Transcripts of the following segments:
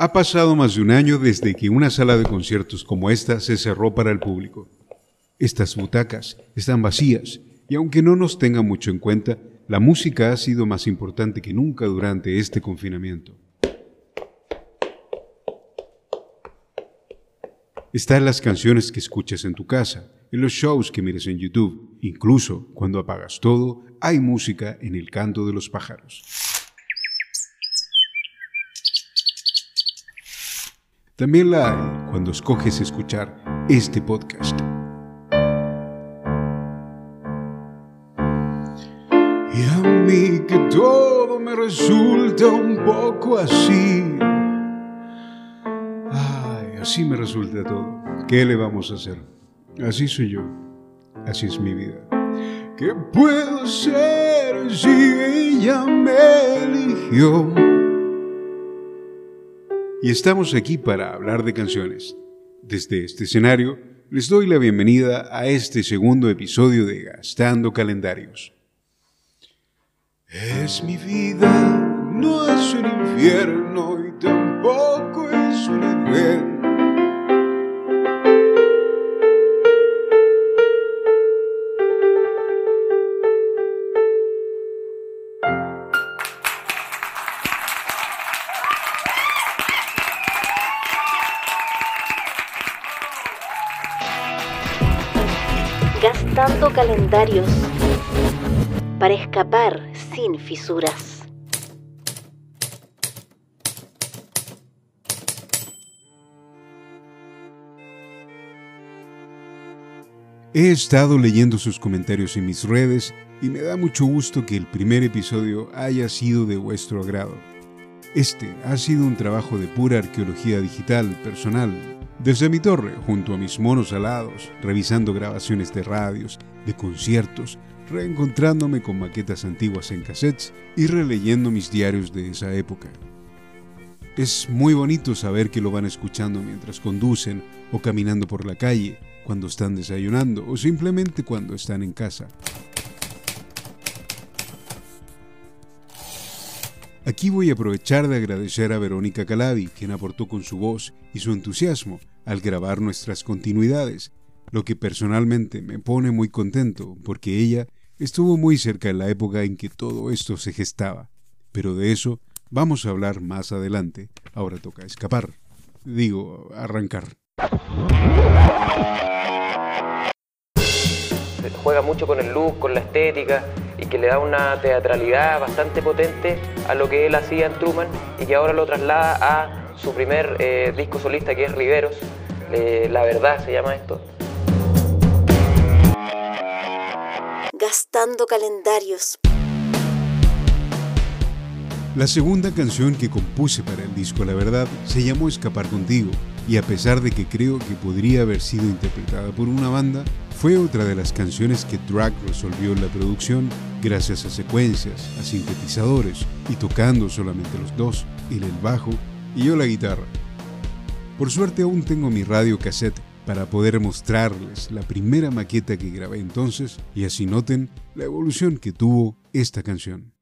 Ha pasado más de un año desde que una sala de conciertos como esta se cerró para el público. Estas butacas están vacías y aunque no nos tenga mucho en cuenta, la música ha sido más importante que nunca durante este confinamiento. Están las canciones que escuchas en tu casa, en los shows que mires en YouTube, incluso cuando apagas todo, hay música en el canto de los pájaros. También la hay cuando escoges escuchar este podcast. Y a mí que todo me resulta un poco así. Ay, así me resulta todo. ¿Qué le vamos a hacer? Así soy yo. Así es mi vida. ¿Qué puedo ser si ella me eligió? Y estamos aquí para hablar de canciones. Desde este escenario, les doy la bienvenida a este segundo episodio de Gastando Calendarios. Es mi vida, no es un infierno para escapar sin fisuras. He estado leyendo sus comentarios en mis redes y me da mucho gusto que el primer episodio haya sido de vuestro agrado. Este ha sido un trabajo de pura arqueología digital personal desde mi torre, junto a mis monos alados, revisando grabaciones de radios, de conciertos, reencontrándome con maquetas antiguas en cassettes y releyendo mis diarios de esa época. Es muy bonito saber que lo van escuchando mientras conducen o caminando por la calle, cuando están desayunando o simplemente cuando están en casa. Aquí voy a aprovechar de agradecer a Verónica Calabi, quien aportó con su voz y su entusiasmo al grabar nuestras continuidades, lo que personalmente me pone muy contento, porque ella estuvo muy cerca en la época en que todo esto se gestaba. Pero de eso vamos a hablar más adelante. Ahora toca escapar. Digo, arrancar. Juega mucho con el look, con la estética y que le da una teatralidad bastante potente a lo que él hacía en Truman y que ahora lo traslada a su primer eh, disco solista que es Riveros, eh, La Verdad se llama esto. Calendarios. La segunda canción que compuse para el disco La Verdad se llamó Escapar contigo y a pesar de que creo que podría haber sido interpretada por una banda, fue otra de las canciones que Drag resolvió en la producción gracias a secuencias, a sintetizadores y tocando solamente los dos, él el bajo y yo la guitarra. Por suerte aún tengo mi radio cassette para poder mostrarles la primera maqueta que grabé entonces y así noten la evolución que tuvo esta canción.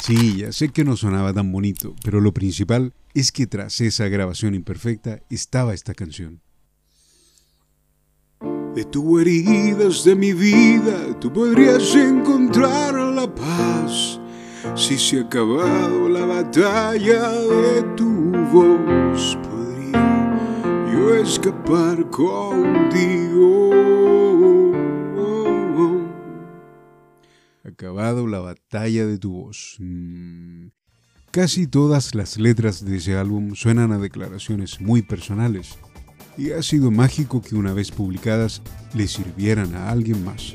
Sí, ya sé que no sonaba tan bonito, pero lo principal es que tras esa grabación imperfecta estaba esta canción. De tu heridas de mi vida, tú podrías encontrar la paz. Si se ha acabado la batalla de tu voz, podría yo escapar contigo. acabado la batalla de tu voz. Mm. Casi todas las letras de ese álbum suenan a declaraciones muy personales, y ha sido mágico que una vez publicadas le sirvieran a alguien más.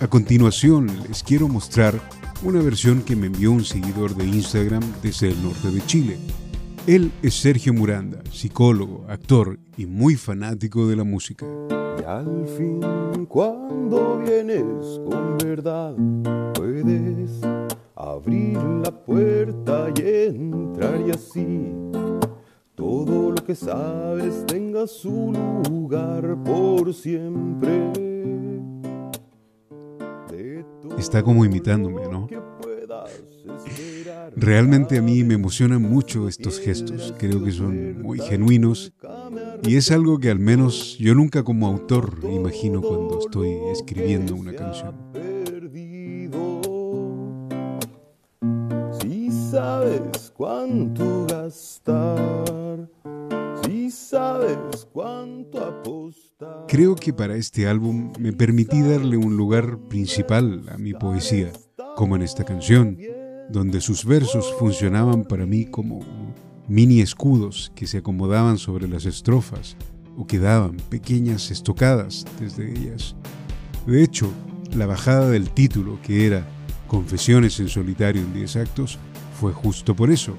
A continuación les quiero mostrar una versión que me envió un seguidor de Instagram desde el norte de Chile. Él es Sergio Muranda, psicólogo, actor y muy fanático de la música. Y al fin, cuando vienes con verdad, puedes abrir la puerta y entrar y así todo lo que sabes tenga su lugar por siempre. Está como imitándome, ¿no? Realmente a mí me emocionan mucho estos gestos, creo que son muy genuinos y es algo que al menos yo nunca como autor imagino cuando estoy escribiendo una canción. Si sabes cuánto gastar, Creo que para este álbum me permití darle un lugar principal a mi poesía, como en esta canción, donde sus versos funcionaban para mí como mini escudos que se acomodaban sobre las estrofas o que daban pequeñas estocadas desde ellas. De hecho, la bajada del título, que era Confesiones en solitario en 10 actos, fue justo por eso,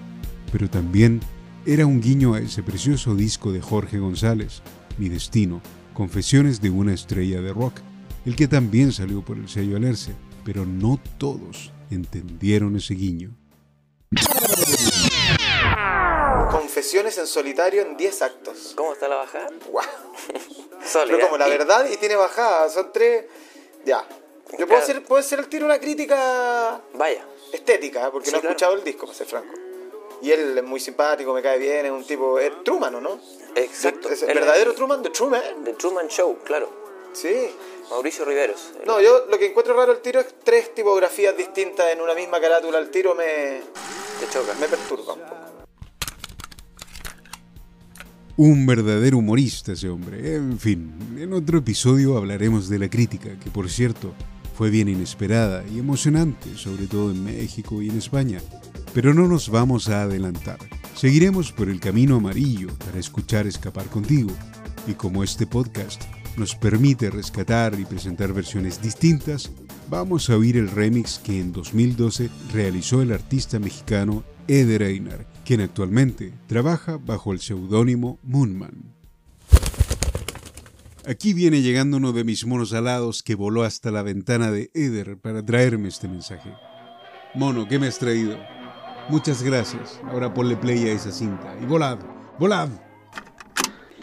pero también era un guiño a ese precioso disco de Jorge González, Mi Destino, Confesiones de una estrella de rock, el que también salió por el sello Alerce, pero no todos entendieron ese guiño. Confesiones en solitario en 10 actos. ¿Cómo está la bajada? Guau. Sólida. Pero como la Y- verdad y tiene bajada, son tres. Ya. Yo puedo hacer, puedo hacer al tiro una crítica Vaya. estética, ¿eh? porque Sí, no he claro. escuchado el disco, para ser franco. Y él es muy simpático, me cae bien, es un tipo. Es Truman, ¿o no? Exacto. Es el verdadero Truman de Truman. The Truman Show, claro. Sí. Mauricio Riveros. No, yo lo que encuentro raro al tiro es tres tipografías distintas en una misma carátula. Al tiro me, Te choca. me perturba un poco. Un verdadero humorista ese hombre. En fin, en otro episodio hablaremos de la crítica, que por cierto fue bien inesperada y emocionante, sobre todo en México y en España. Pero no nos vamos a adelantar. Seguiremos por el camino amarillo para escuchar Escapar contigo. Y como este podcast nos permite rescatar y presentar versiones distintas, vamos a oír el remix que en 2012 realizó el artista mexicano Eder Einar, quien actualmente trabaja bajo el seudónimo Moonman. Aquí viene llegando uno de mis monos alados que voló hasta la ventana de Eder para traerme este mensaje. Mono, ¿qué me has traído? Muchas gracias. Ahora ponle play a esa cinta. Y volad, volad.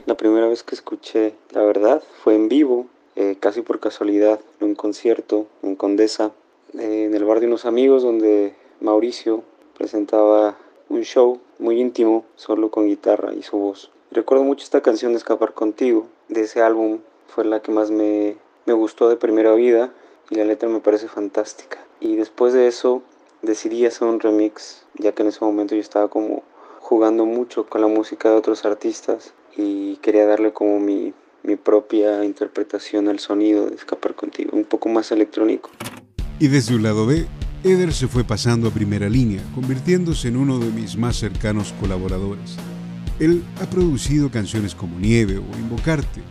La primera vez que escuché La Verdad fue en vivo, eh, casi por casualidad, en un concierto en Condesa, eh, en el bar de unos amigos donde Mauricio presentaba un show muy íntimo, solo con guitarra y su voz. Recuerdo mucho esta canción de Escapar contigo, de ese álbum fue la que más me, me gustó de primera vida y la letra me parece fantástica. Y después de eso decidí hacer un remix, ya que en ese momento yo estaba como jugando mucho con la música de otros artistas y quería darle como mi, mi propia interpretación al sonido de Escapar contigo, un poco más electrónico. Y desde un lado B, Eder se fue pasando a primera línea, convirtiéndose en uno de mis más cercanos colaboradores. Él ha producido canciones como Nieve o Invocarte.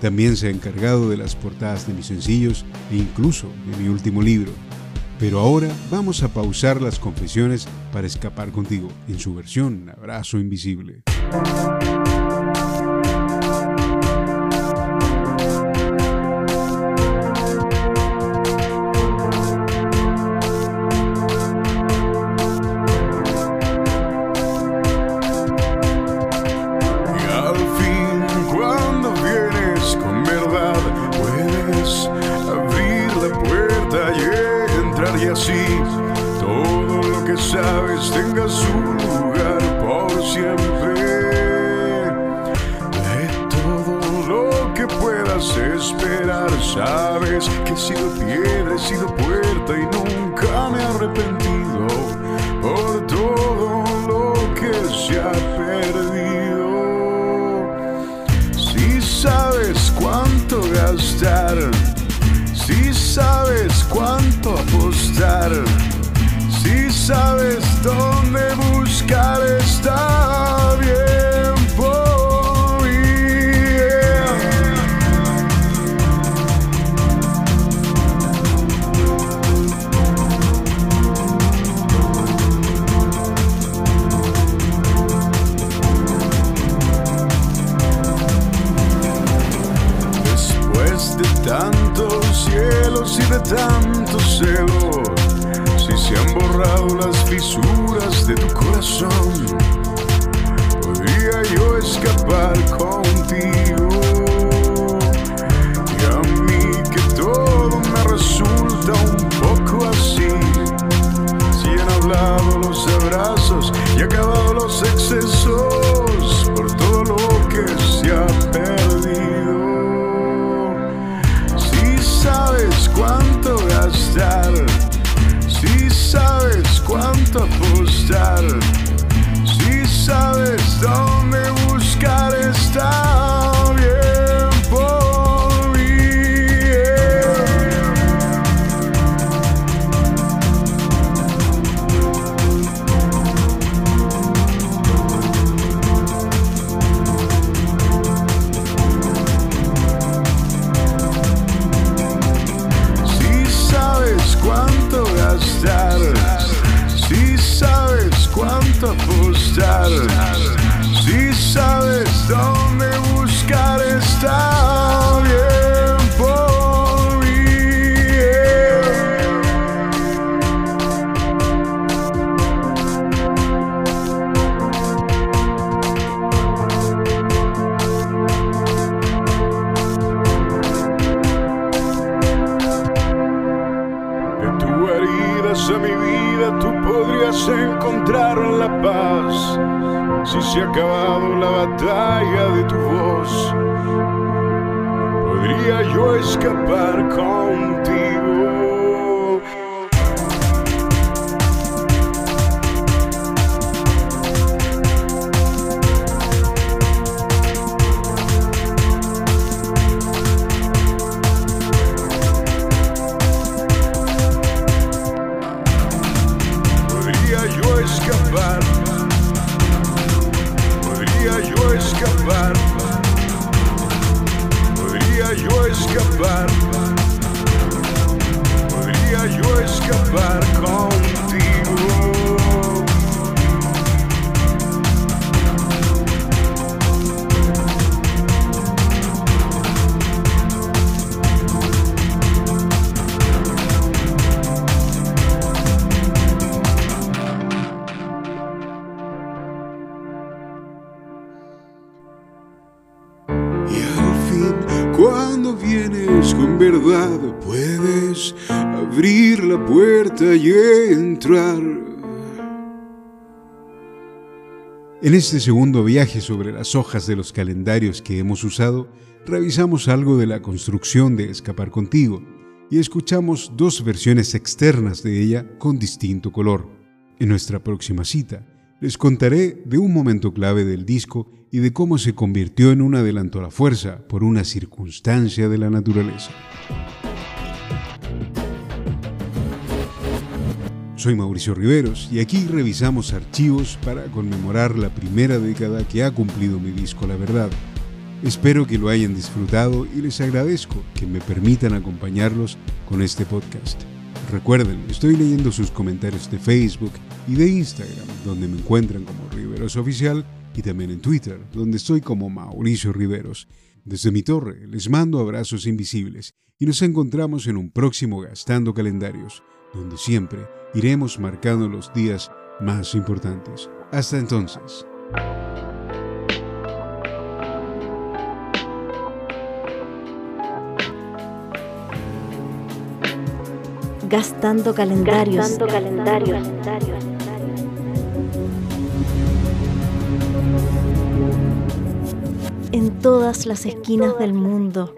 También se ha encargado de las portadas de mis sencillos e incluso de mi último libro. Pero ahora vamos a pausar las confesiones para escapar contigo en su versión Abrazo Invisible. Así todo lo que sabes tenga su lugar por siempre. De todo lo que puedas esperar, sabes que he sido piedra, he sido puerta y nunca me he arrepentido por todo lo que se ha perdido. Si sabes cuánto gastar, si sabes cuánto apostar, si sabes dónde buscar, está podrías encontrar la paz. Si se ha acabado la batalla de tu voz, podría yo escapar contigo. Verdad, puedes abrir la puerta y entrar. En este segundo viaje sobre las hojas de los calendarios que hemos usado, revisamos algo de la construcción de Escapar contigo y escuchamos dos versiones externas de ella con distinto color. En nuestra próxima cita, les contaré de un momento clave del disco y de cómo se convirtió en un adelanto a la fuerza por una circunstancia de la naturaleza. Soy Mauricio Riveros y aquí revisamos archivos para conmemorar la primera década que ha cumplido mi disco La Verdad. Espero que lo hayan disfrutado y les agradezco que me permitan acompañarlos con este podcast. Recuerden, estoy leyendo sus comentarios de Facebook y de Instagram, donde me encuentran como Riveros Oficial, y también en Twitter, donde estoy como Mauricio Riveros. Desde mi torre les mando abrazos invisibles y nos encontramos en un próximo Gastando Calendarios, donde siempre iremos marcando los días más importantes. Hasta entonces. Gastando calendarios. Gastando calendarios. En todas las esquinas del mundo.